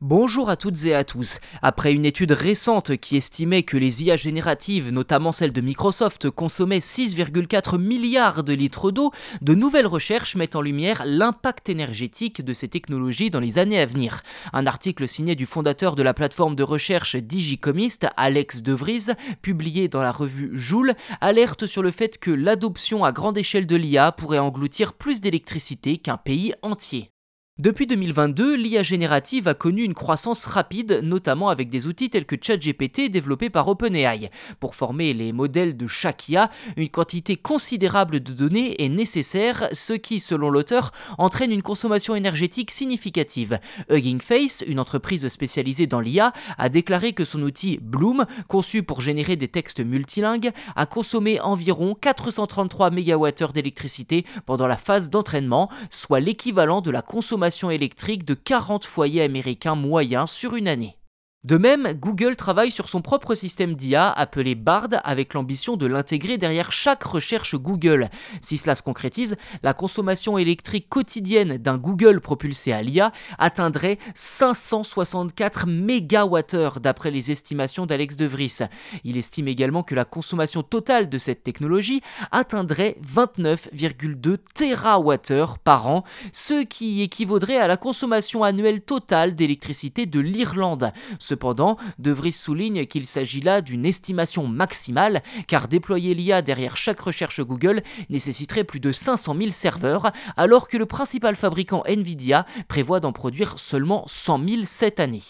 Bonjour à toutes et à tous. Après une étude récente qui estimait que les IA génératives, notamment celles de Microsoft, consommaient 6,4 milliards de litres d'eau, de nouvelles recherches mettent en lumière l'impact énergétique de ces technologies dans les années à venir. Un article signé du fondateur de la plateforme de recherche Digicomist, Alex De Vries, publié dans la revue Joule, alerte sur le fait que l'adoption à grande échelle de l'IA pourrait engloutir plus d'électricité qu'un pays entier. Depuis 2022, l'IA générative a connu une croissance rapide, notamment avec des outils tels que ChatGPT développés par OpenAI. Pour former les modèles de chaque IA, une quantité considérable de données est nécessaire, ce qui, selon l'auteur, entraîne une consommation énergétique significative. Hugging Face, une entreprise spécialisée dans l'IA, a déclaré que son outil Bloom, conçu pour générer des textes multilingues, a consommé environ 433 MWh d'électricité pendant la phase d'entraînement, soit l'équivalent de la consommation électrique de 40 foyers américains moyens sur une année. De même, Google travaille sur son propre système d'IA appelé BARD avec l'ambition de l'intégrer derrière chaque recherche Google. Si cela se concrétise, la consommation électrique quotidienne d'un Google propulsé à l'IA atteindrait 564 MWh d'après les estimations d'Alex De Vries. Il estime également que la consommation totale de cette technologie atteindrait 29,2 TWh par an, ce qui équivaudrait à la consommation annuelle totale d'électricité de l'Irlande Cependant, De Vries souligne qu'il s'agit là d'une estimation maximale, car déployer l'IA derrière chaque recherche Google nécessiterait plus de 500 000 serveurs, alors que le principal fabricant Nvidia prévoit d'en produire seulement 100 000 cette année.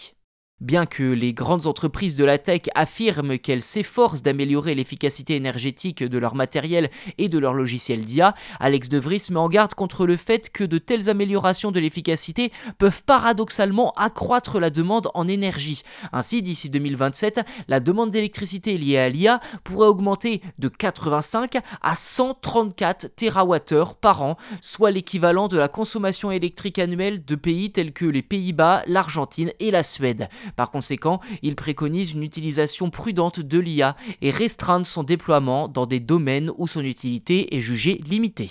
Bien que les grandes entreprises de la tech affirment qu'elles s'efforcent d'améliorer l'efficacité énergétique de leur matériel et de leur logiciel d'IA, Alex De Vries met en garde contre le fait que de telles améliorations de l'efficacité peuvent paradoxalement accroître la demande en énergie. Ainsi, d'ici 2027, la demande d'électricité liée à l'IA pourrait augmenter de 85 à 134 TWh par an, soit l'équivalent de la consommation électrique annuelle de pays tels que les Pays-Bas, l'Argentine et la Suède. Par conséquent, il préconise une utilisation prudente de l'IA et restreindre son déploiement dans des domaines où son utilité est jugée limitée.